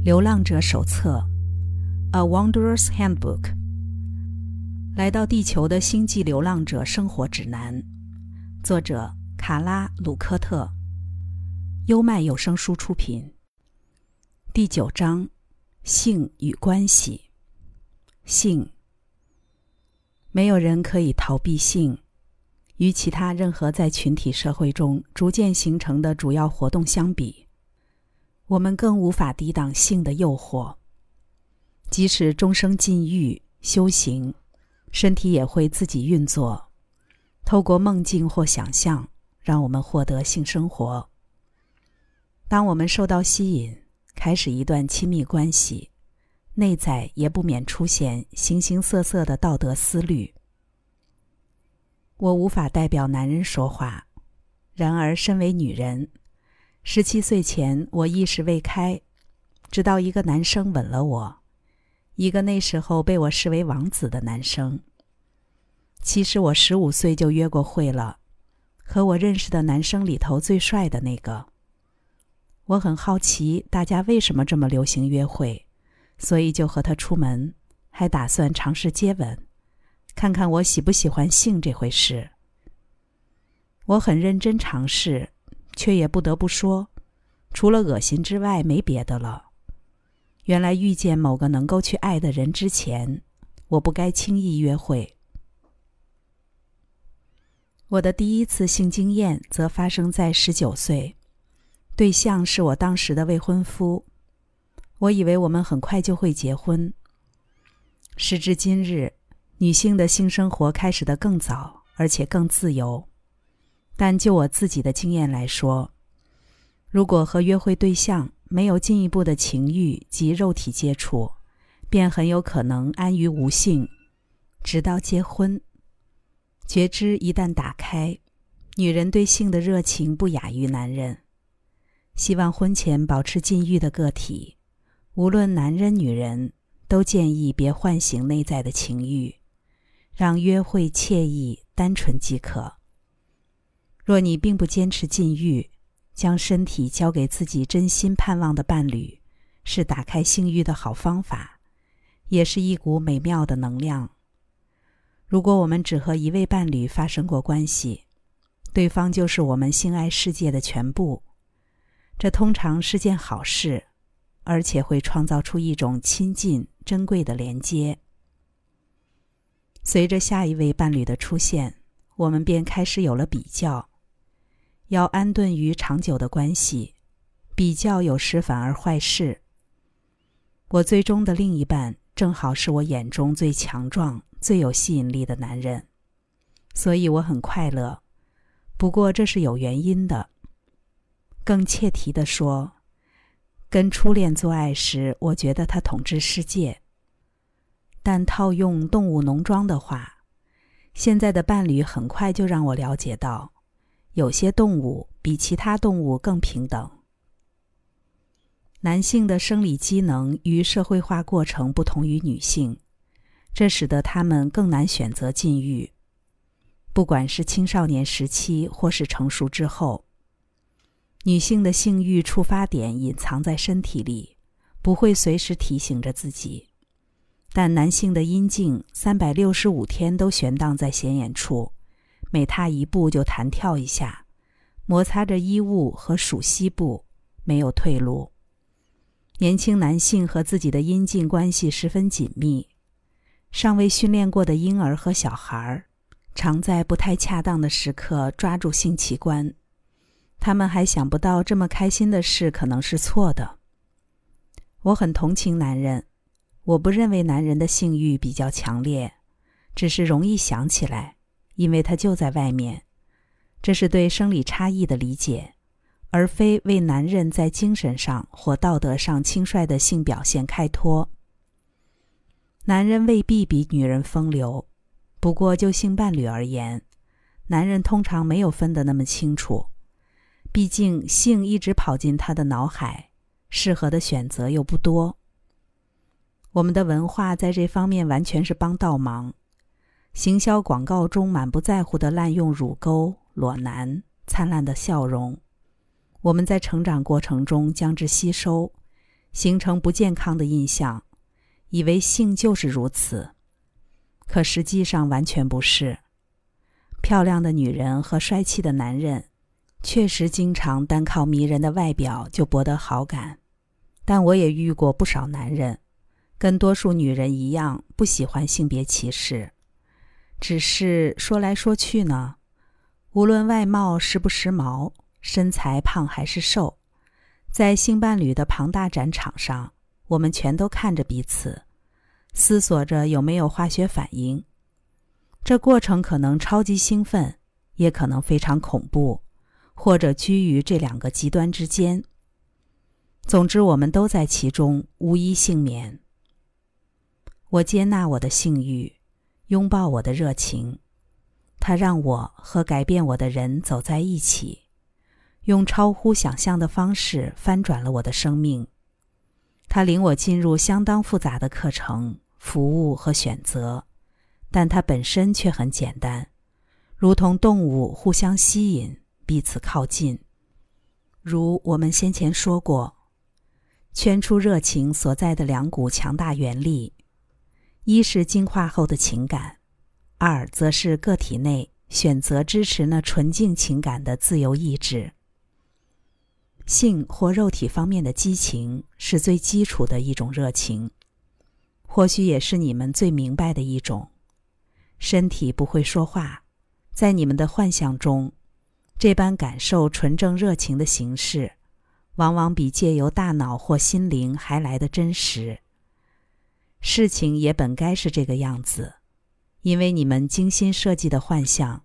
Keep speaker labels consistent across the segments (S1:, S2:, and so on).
S1: 《流浪者手册》（A Wanderer's Handbook），来到地球的星际流浪者生活指南，作者卡拉·鲁科特，优麦有声书出品。第九章：性与关系。性，没有人可以逃避性。与其他任何在群体社会中逐渐形成的主要活动相比，我们更无法抵挡性的诱惑。即使终生禁欲修行，身体也会自己运作，透过梦境或想象，让我们获得性生活。当我们受到吸引，开始一段亲密关系，内在也不免出现形形色色的道德思虑。我无法代表男人说话，然而身为女人，十七岁前我意识未开，直到一个男生吻了我，一个那时候被我视为王子的男生。其实我十五岁就约过会了，和我认识的男生里头最帅的那个。我很好奇大家为什么这么流行约会，所以就和他出门，还打算尝试接吻。看看我喜不喜欢性这回事。我很认真尝试，却也不得不说，除了恶心之外没别的了。原来遇见某个能够去爱的人之前，我不该轻易约会。我的第一次性经验则发生在十九岁，对象是我当时的未婚夫。我以为我们很快就会结婚。时至今日。女性的性生活开始的更早，而且更自由。但就我自己的经验来说，如果和约会对象没有进一步的情欲及肉体接触，便很有可能安于无性，直到结婚。觉知一旦打开，女人对性的热情不亚于男人。希望婚前保持禁欲的个体，无论男人女人，都建议别唤醒内在的情欲。让约会惬意单纯即可。若你并不坚持禁欲，将身体交给自己真心盼望的伴侣，是打开性欲的好方法，也是一股美妙的能量。如果我们只和一位伴侣发生过关系，对方就是我们性爱世界的全部，这通常是件好事，而且会创造出一种亲近、珍贵的连接。随着下一位伴侣的出现，我们便开始有了比较。要安顿于长久的关系，比较有时反而坏事。我最终的另一半正好是我眼中最强壮、最有吸引力的男人，所以我很快乐。不过这是有原因的。更切题的说，跟初恋做爱时，我觉得他统治世界。但套用动物农庄的话，现在的伴侣很快就让我了解到，有些动物比其他动物更平等。男性的生理机能与社会化过程不同于女性，这使得他们更难选择禁欲。不管是青少年时期或是成熟之后，女性的性欲触发点隐藏在身体里，不会随时提醒着自己。但男性的阴茎三百六十五天都悬荡在显眼处，每踏一步就弹跳一下，摩擦着衣物和属膝部，没有退路。年轻男性和自己的阴茎关系十分紧密，尚未训练过的婴儿和小孩，常在不太恰当的时刻抓住性器官，他们还想不到这么开心的事可能是错的。我很同情男人。我不认为男人的性欲比较强烈，只是容易想起来，因为他就在外面。这是对生理差异的理解，而非为男人在精神上或道德上轻率的性表现开脱。男人未必比女人风流，不过就性伴侣而言，男人通常没有分得那么清楚。毕竟性一直跑进他的脑海，适合的选择又不多。我们的文化在这方面完全是帮倒忙，行销广告中满不在乎的滥用乳沟、裸男、灿烂的笑容，我们在成长过程中将之吸收，形成不健康的印象，以为性就是如此。可实际上完全不是。漂亮的女人和帅气的男人，确实经常单靠迷人的外表就博得好感。但我也遇过不少男人，跟多数女人一样，不喜欢性别歧视。只是说来说去呢，无论外貌时不时髦，身材胖还是瘦，在性伴侣的庞大展场上，我们全都看着彼此，思索着有没有化学反应。这过程可能超级兴奋，也可能非常恐怖，或者居于这两个极端之间。总之，我们都在其中，无一幸免。我接纳我的性欲。拥抱我的热情，它让我和改变我的人走在一起，用超乎想象的方式翻转了我的生命。它领我进入相当复杂的课程、服务和选择，但它本身却很简单，如同动物互相吸引，彼此靠近。如我们先前说过，圈出热情所在的两股强大原力。一是进化后的情感，二则是个体内选择支持那纯净情感的自由意志。性或肉体方面的激情是最基础的一种热情，或许也是你们最明白的一种。身体不会说话，在你们的幻想中，这般感受纯正热情的形式，往往比借由大脑或心灵还来的真实。事情也本该是这个样子，因为你们精心设计的幻象，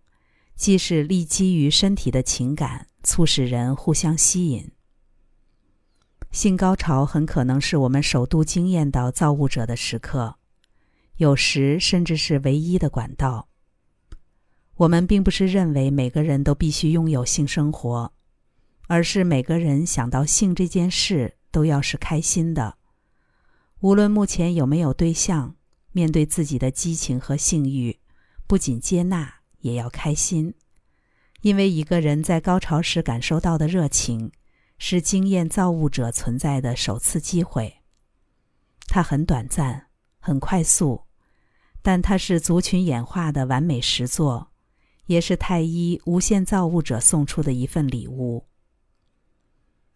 S1: 既是立基于身体的情感，促使人互相吸引。性高潮很可能是我们首度惊艳到造物者的时刻，有时甚至是唯一的管道。我们并不是认为每个人都必须拥有性生活，而是每个人想到性这件事都要是开心的。无论目前有没有对象，面对自己的激情和性欲，不仅接纳，也要开心，因为一个人在高潮时感受到的热情，是经验造物者存在的首次机会。它很短暂，很快速，但它是族群演化的完美实作，也是太一无限造物者送出的一份礼物。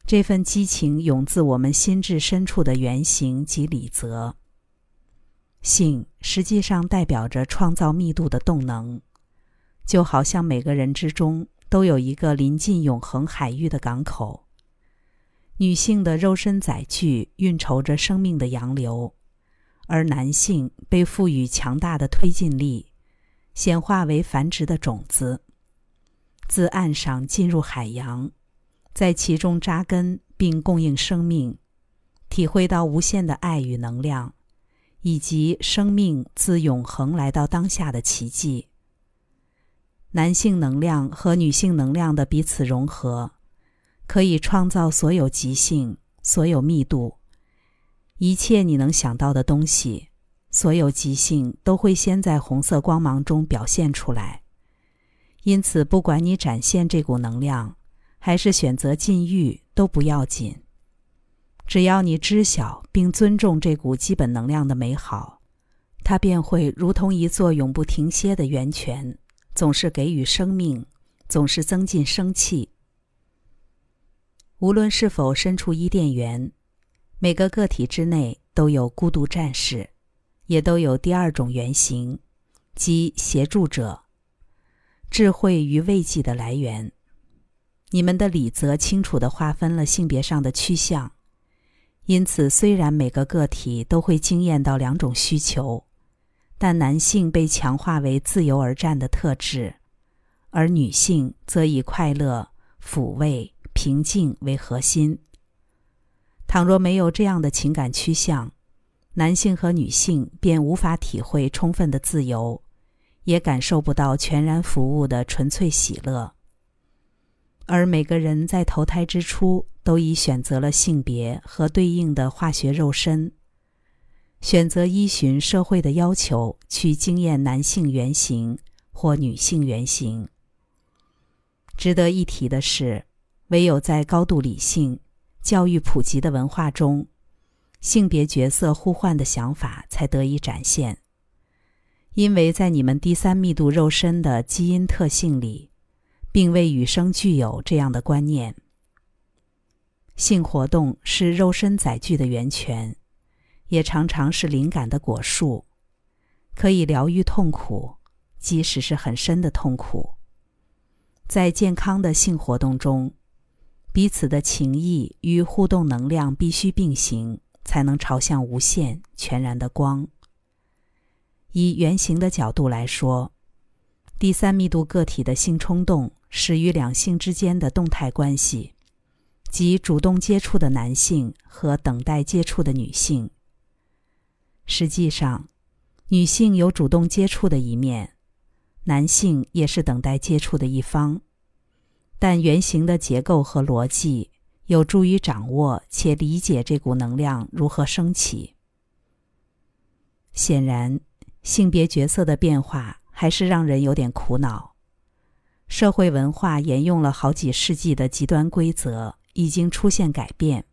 S1: 这份激情涌自我们心智深处的原型及理则。性实际上代表着创造密度的动能，就好像每个人之中都有一个临近永恒海域的港口。女性的肉身载具运筹着生命的洋流，而男性被赋予强大的推进力，显化为繁殖的种子，自岸上进入海洋。在其中扎根并供应生命，体会到无限的爱与能量，以及生命自永恒来到当下的奇迹。男性能量和女性能量的彼此融合，可以创造所有极性、所有密度、一切你能想到的东西。所有极性都会先在红色光芒中表现出来。因此，不管你展现这股能量。还是选择禁欲都不要紧，只要你知晓并尊重这股基本能量的美好，它便会如同一座永不停歇的源泉，总是给予生命，总是增进生气。无论是否身处伊甸园，每个个体之内都有孤独战士，也都有第二种原型，即协助者，智慧与慰藉的来源。你们的理则清楚地划分了性别上的趋向，因此虽然每个个体都会经验到两种需求，但男性被强化为自由而战的特质，而女性则以快乐、抚慰、平静为核心。倘若没有这样的情感趋向，男性和女性便无法体会充分的自由，也感受不到全然服务的纯粹喜乐。而每个人在投胎之初都已选择了性别和对应的化学肉身，选择依循社会的要求去经验男性原型或女性原型。值得一提的是，唯有在高度理性、教育普及的文化中，性别角色互换的想法才得以展现。因为在你们第三密度肉身的基因特性里，并未与生俱有这样的观念。性活动是肉身载具的源泉，也常常是灵感的果树，可以疗愈痛苦，即使是很深的痛苦。在健康的性活动中，彼此的情谊与互动能量必须并行，才能朝向无限全然的光。以圆形的角度来说，第三密度个体的性冲动始于两性之间的动态关系。即主动接触的男性和等待接触的女性。实际上，女性有主动接触的一面，男性也是等待接触的一方。但原型的结构和逻辑有助于掌握且理解这股能量如何升起。显然，性别角色的变化还是让人有点苦恼。社会文化沿用了好几世纪的极端规则。已经出现改变。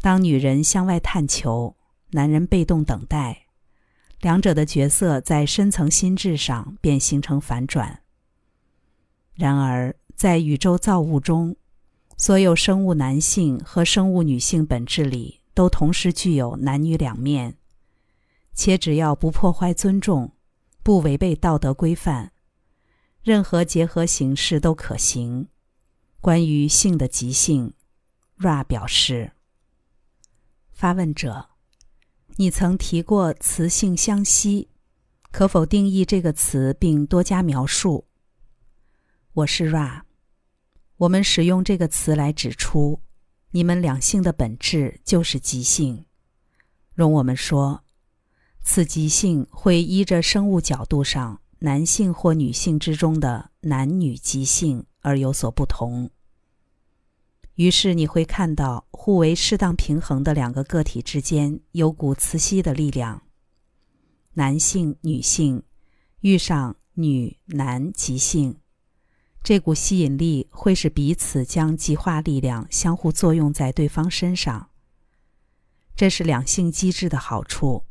S1: 当女人向外探求，男人被动等待，两者的角色在深层心智上便形成反转。然而，在宇宙造物中，所有生物男性和生物女性本质里都同时具有男女两面，且只要不破坏尊重，不违背道德规范，任何结合形式都可行。关于性的极性，Ra 表示：“发问者，你曾提过雌性相吸，可否定义这个词并多加描述？”我是 Ra，我们使用这个词来指出，你们两性的本质就是极性。容我们说，此极性会依着生物角度上男性或女性之中的男女极性。而有所不同。于是你会看到，互为适当平衡的两个个体之间有股磁吸的力量。男性、女性遇上女男极性，这股吸引力会使彼此将极化力量相互作用在对方身上。这是两性机制的好处，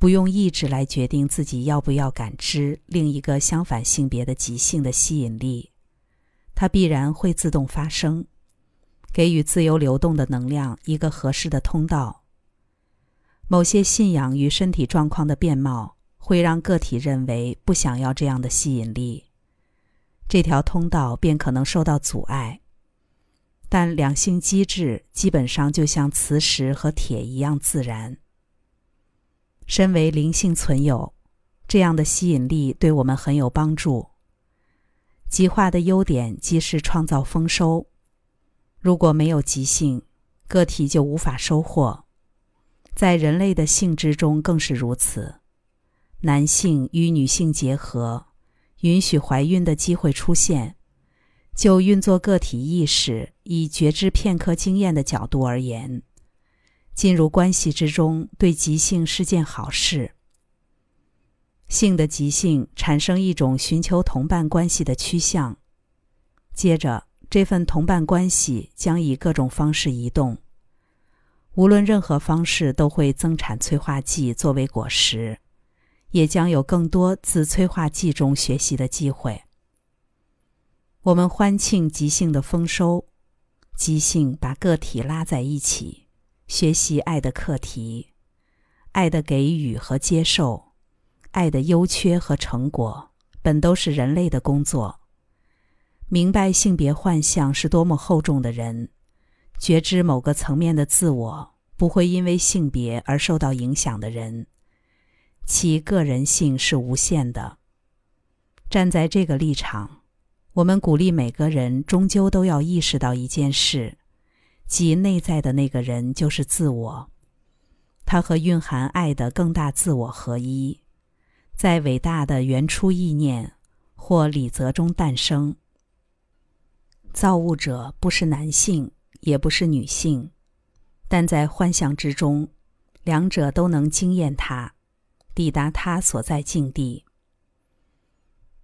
S1: 不用意志来决定自己要不要感知另一个相反性别的极性的吸引力。它必然会自动发生，给予自由流动的能量一个合适的通道。某些信仰与身体状况的变貌会让个体认为不想要这样的吸引力，这条通道便可能受到阻碍。但两性机制基本上就像磁石和铁一样自然。身为灵性存有，这样的吸引力对我们很有帮助。极化的优点即是创造丰收。如果没有极性，个体就无法收获。在人类的性质中更是如此。男性与女性结合，允许怀孕的机会出现。就运作个体意识以觉知片刻经验的角度而言，进入关系之中对即性是件好事。性的即性产生一种寻求同伴关系的趋向，接着这份同伴关系将以各种方式移动，无论任何方式都会增产催化剂作为果实，也将有更多自催化剂中学习的机会。我们欢庆即兴的丰收，即兴把个体拉在一起，学习爱的课题，爱的给予和接受。爱的优缺和成果，本都是人类的工作。明白性别幻象是多么厚重的人，觉知某个层面的自我不会因为性别而受到影响的人，其个人性是无限的。站在这个立场，我们鼓励每个人终究都要意识到一件事，即内在的那个人就是自我，他和蕴含爱的更大自我合一。在伟大的原初意念或理则中诞生。造物者不是男性，也不是女性，但在幻象之中，两者都能惊艳他，抵达他所在境地。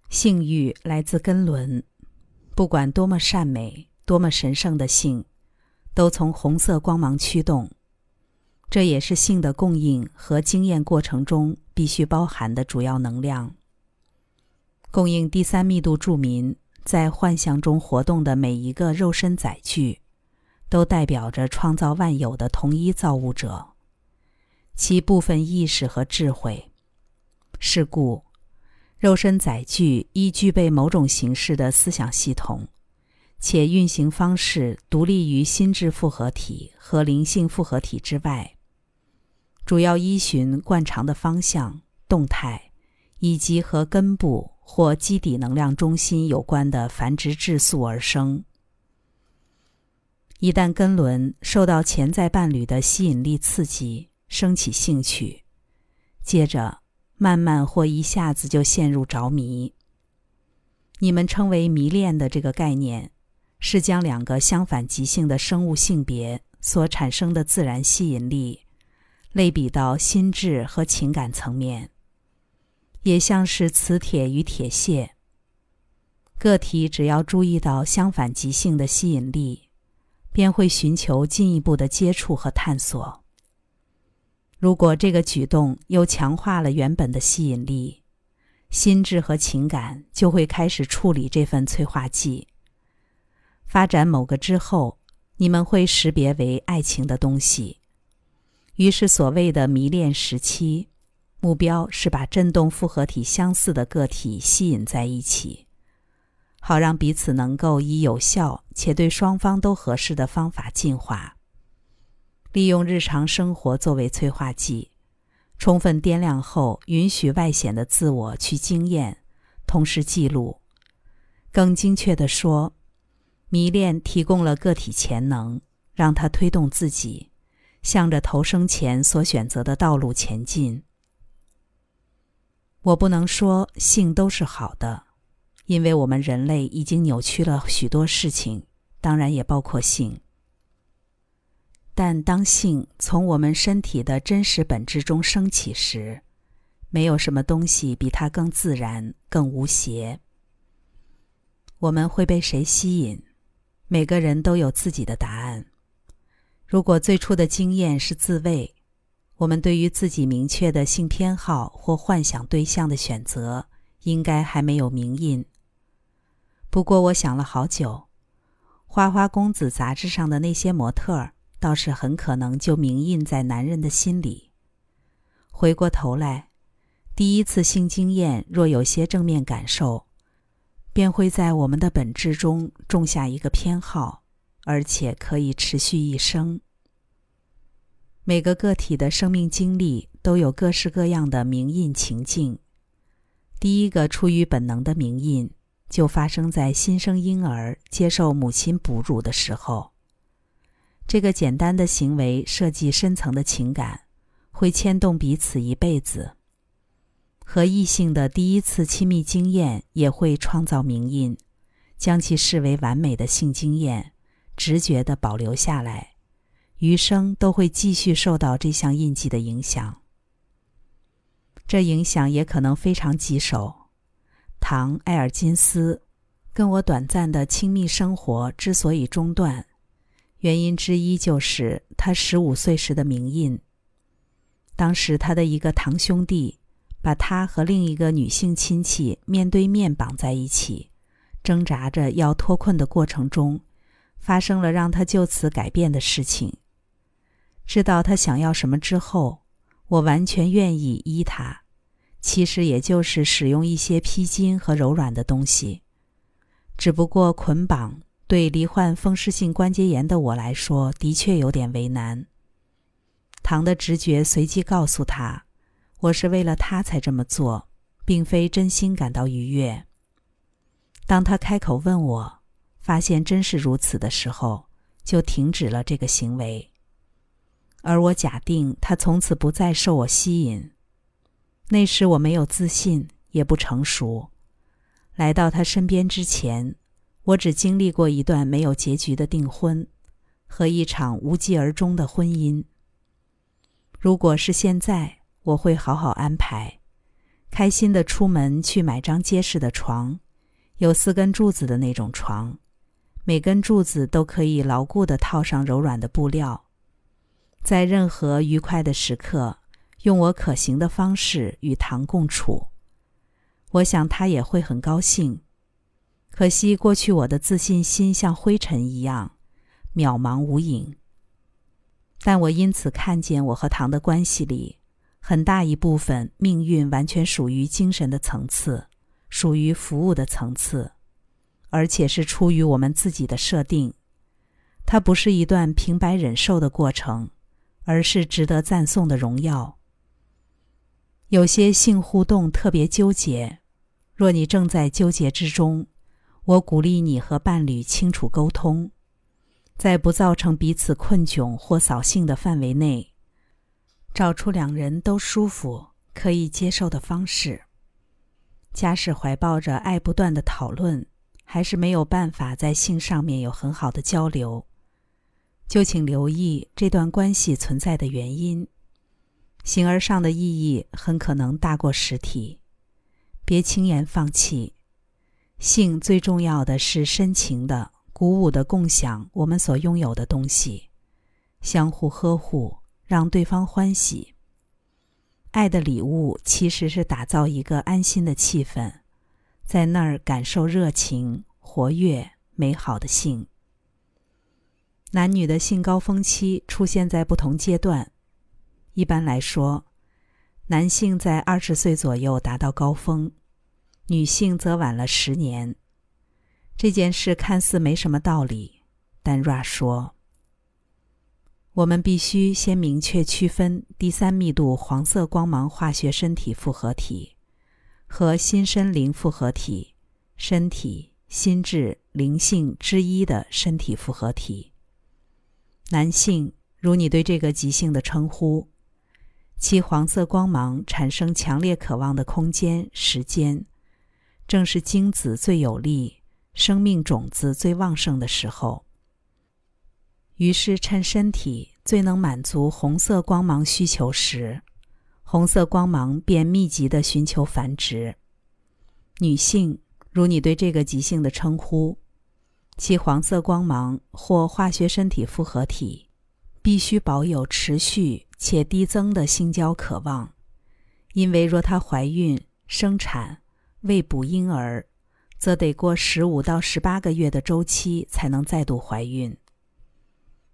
S1: 性欲来自根轮，不管多么善美、多么神圣的性，都从红色光芒驱动。这也是性的供应和经验过程中必须包含的主要能量。供应第三密度住民在幻象中活动的每一个肉身载具，都代表着创造万有的同一造物者，其部分意识和智慧。是故，肉身载具依具备某种形式的思想系统，且运行方式独立于心智复合体和灵性复合体之外，主要依循惯常的方向、动态，以及和根部或基底能量中心有关的繁殖质素而生。一旦根轮受到潜在伴侣的吸引力刺激，升起兴趣，接着。慢慢或一下子就陷入着迷。你们称为迷恋的这个概念，是将两个相反极性的生物性别所产生的自然吸引力，类比到心智和情感层面，也像是磁铁与铁屑。个体只要注意到相反极性的吸引力，便会寻求进一步的接触和探索。如果这个举动又强化了原本的吸引力，心智和情感就会开始处理这份催化剂。发展某个之后，你们会识别为爱情的东西。于是，所谓的迷恋时期，目标是把振动复合体相似的个体吸引在一起，好让彼此能够以有效且对双方都合适的方法进化。利用日常生活作为催化剂，充分掂量后，允许外显的自我去经验，同时记录。更精确地说，迷恋提供了个体潜能，让他推动自己，向着投生前所选择的道路前进。我不能说性都是好的，因为我们人类已经扭曲了许多事情，当然也包括性。但当性从我们身体的真实本质中升起时，没有什么东西比它更自然、更无邪。我们会被谁吸引？每个人都有自己的答案。如果最初的经验是自慰，我们对于自己明确的性偏好或幻想对象的选择，应该还没有明印。不过，我想了好久，《花花公子》杂志上的那些模特儿。倒是很可能就铭印在男人的心里。回过头来，第一次性经验若有些正面感受，便会在我们的本质中种下一个偏好，而且可以持续一生。每个个体的生命经历都有各式各样的铭印情境。第一个出于本能的铭印，就发生在新生婴儿接受母亲哺乳的时候。这个简单的行为设计深层的情感，会牵动彼此一辈子。和异性的第一次亲密经验也会创造名印，将其视为完美的性经验，直觉地保留下来，余生都会继续受到这项印记的影响。这影响也可能非常棘手。唐·埃尔金斯跟我短暂的亲密生活之所以中断。原因之一就是他十五岁时的名印。当时他的一个堂兄弟把他和另一个女性亲戚面对面绑在一起，挣扎着要脱困的过程中，发生了让他就此改变的事情。知道他想要什么之后，我完全愿意依他，其实也就是使用一些披巾和柔软的东西，只不过捆绑。对罹患风湿性关节炎的我来说，的确有点为难。唐的直觉随即告诉他：“我是为了他才这么做，并非真心感到愉悦。”当他开口问我，发现真是如此的时候，就停止了这个行为。而我假定他从此不再受我吸引。那时我没有自信，也不成熟。来到他身边之前。我只经历过一段没有结局的订婚，和一场无疾而终的婚姻。如果是现在，我会好好安排，开心的出门去买张结实的床，有四根柱子的那种床，每根柱子都可以牢固的套上柔软的布料。在任何愉快的时刻，用我可行的方式与唐共处。我想他也会很高兴。可惜过去我的自信心像灰尘一样渺茫无影。但我因此看见我和唐的关系里，很大一部分命运完全属于精神的层次，属于服务的层次，而且是出于我们自己的设定。它不是一段平白忍受的过程，而是值得赞颂的荣耀。有些性互动特别纠结，若你正在纠结之中，我鼓励你和伴侣清楚沟通。在不造成彼此困窘或扫兴的范围内，找出两人都舒服、可以接受的方式。假使怀抱着爱不断的讨论，还是没有办法在性上面有很好的交流，就请留意这段关系存在的原因。形而上的意义很可能大过实体，别轻言放弃。性最重要的是深情的。鼓舞的共享我们所拥有的东西，相互呵护，让对方欢喜。爱的礼物其实是打造一个安心的气氛，在那儿感受热情、活跃、美好的性。男女的性高峰期出现在不同阶段，一般来说，男性在二十岁左右达到高峰，女性则晚了十年。这件事看似没什么道理，但 Ra 说：“我们必须先明确区分第三密度黄色光芒化学身体复合体和新生灵复合体、身体、心智、灵性之一的身体复合体。男性，如你对这个极性的称呼，其黄色光芒产生强烈渴望的空间、时间，正是精子最有力。”生命种子最旺盛的时候，于是趁身体最能满足红色光芒需求时，红色光芒便密集的寻求繁殖。女性，如你对这个极性的称呼，其黄色光芒或化学身体复合体，必须保有持续且递增的性交渴望，因为若她怀孕、生产、喂哺婴儿。则得过十五到十八个月的周期才能再度怀孕。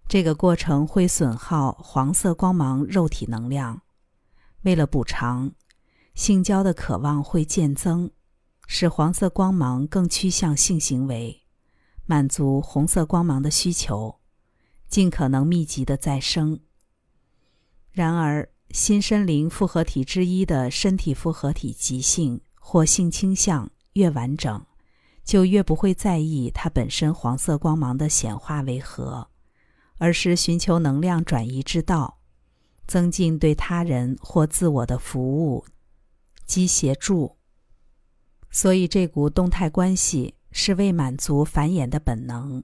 S1: 这个过程会损耗黄色光芒肉体能量，为了补偿，性交的渴望会渐增，使黄色光芒更趋向性行为，满足红色光芒的需求，尽可能密集的再生。然而，新生灵复合体之一的身体复合体极性或性倾向越完整。就越不会在意它本身黄色光芒的显化为何，而是寻求能量转移之道，增进对他人或自我的服务及协助。所以，这股动态关系是为满足繁衍的本能。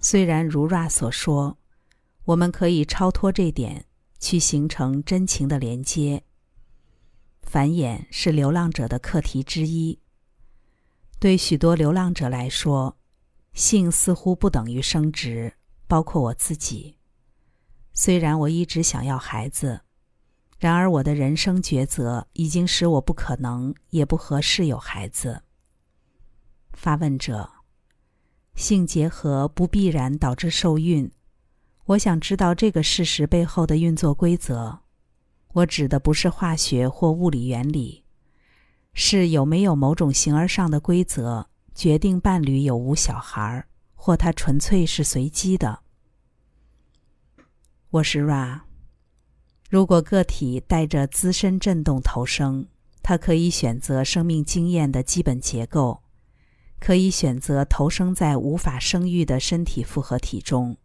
S1: 虽然如 Ra 所说，我们可以超脱这点，去形成真情的连接。繁衍是流浪者的课题之一。对许多流浪者来说，性似乎不等于生殖，包括我自己。虽然我一直想要孩子，然而我的人生抉择已经使我不可能也不合适有孩子。发问者：性结合不必然导致受孕。我想知道这个事实背后的运作规则。我指的不是化学或物理原理。是有没有某种形而上的规则决定伴侣有无小孩儿，或它纯粹是随机的？我是 Ra。如果个体带着资深振动投生，他可以选择生命经验的基本结构，可以选择投生在无法生育的身体复合体中。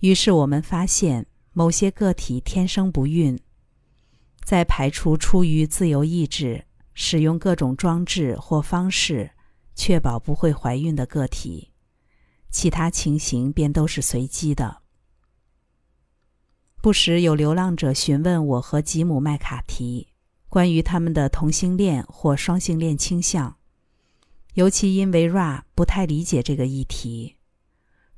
S1: 于是我们发现，某些个体天生不孕，在排除出于自由意志。使用各种装置或方式确保不会怀孕的个体，其他情形便都是随机的。不时有流浪者询问我和吉姆·麦卡提关于他们的同性恋或双性恋倾向，尤其因为 Ra 不太理解这个议题。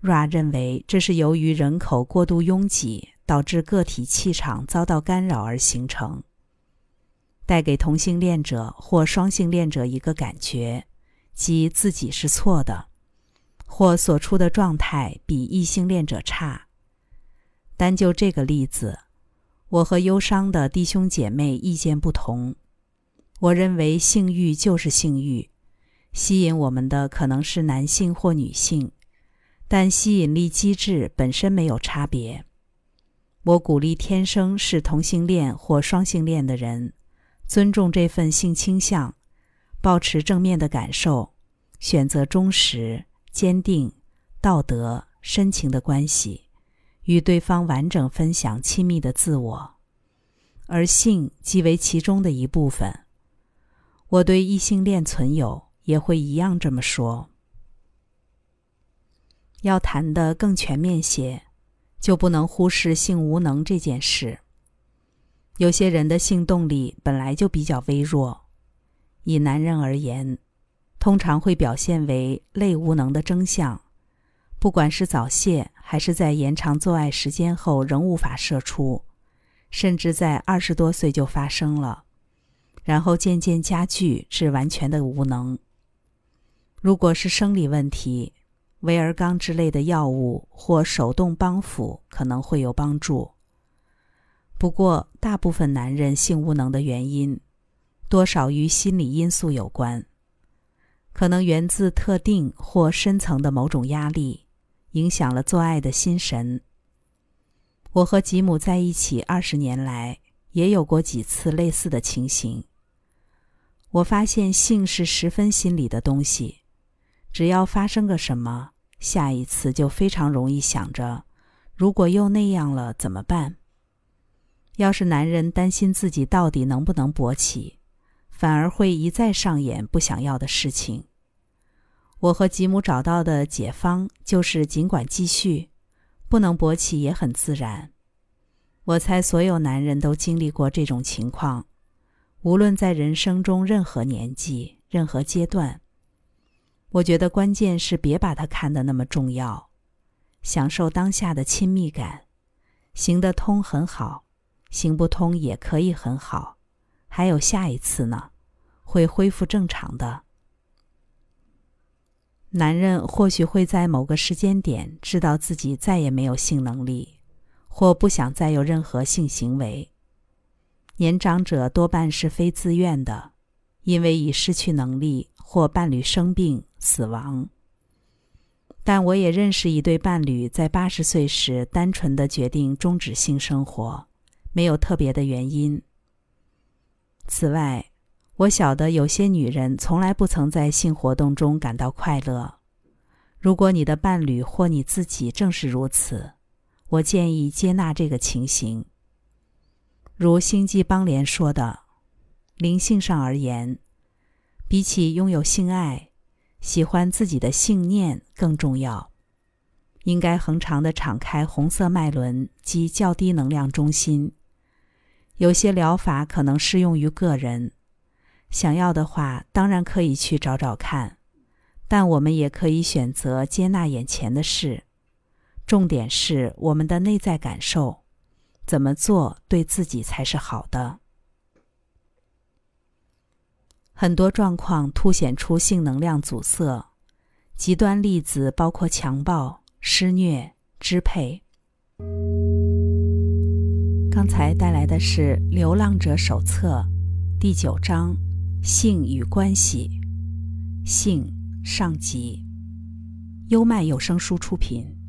S1: Ra 认为这是由于人口过度拥挤导致个体气场遭到干扰而形成，带给同性恋者或双性恋者一个感觉，即自己是错的，或所处的状态比异性恋者差。单就这个例子，我和忧伤的弟兄姐妹意见不同。我认为性欲就是性欲，吸引我们的可能是男性或女性，但吸引力机制本身没有差别。我鼓励天生是同性恋或双性恋的人，尊重这份性倾向，保持正面的感受，选择忠实、坚定、道德、深情的关系。与对方完整分享亲密的自我，而性即为其中的一部分。我对异性恋存有也会一样这么说。要谈的更全面些，就不能忽视性无能这件事。有些人的性动力本来就比较微弱，以男人而言，通常会表现为类无能的征象。不管是早泄，还是在延长做爱时间后仍无法射出，甚至在二十多岁就发生了，然后渐渐加剧至完全的无能。如果是生理问题，维尔刚之类的药物或手动帮扶可能会有帮助。不过，大部分男人性无能的原因，多少与心理因素有关，可能源自特定或深层的某种压力。影响了做爱的心神。我和吉姆在一起二十年来，也有过几次类似的情形。我发现性是十分心理的东西，只要发生个什么，下一次就非常容易想着，如果又那样了怎么办？要是男人担心自己到底能不能勃起，反而会一再上演不想要的事情。我和吉姆找到的解方就是，尽管继续，不能勃起也很自然。我猜所有男人都经历过这种情况，无论在人生中任何年纪、任何阶段。我觉得关键是别把它看得那么重要，享受当下的亲密感，行得通很好，行不通也可以很好，还有下一次呢，会恢复正常的。男人或许会在某个时间点知道自己再也没有性能力，或不想再有任何性行为。年长者多半是非自愿的，因为已失去能力或伴侣生病死亡。但我也认识一对伴侣，在八十岁时单纯的决定终止性生活，没有特别的原因。此外。我晓得有些女人从来不曾在性活动中感到快乐。如果你的伴侣或你自己正是如此，我建议接纳这个情形。如星际邦联说的，灵性上而言，比起拥有性爱，喜欢自己的信念更重要。应该恒常的敞开红色脉轮及较低能量中心。有些疗法可能适用于个人。想要的话，当然可以去找找看，但我们也可以选择接纳眼前的事。重点是我们的内在感受，怎么做对自己才是好的。很多状况凸显出性能量阻塞，极端例子包括强暴、施虐、支配。刚才带来的是《流浪者手册》第九章。性与关系，性上集。优麦有声书出品。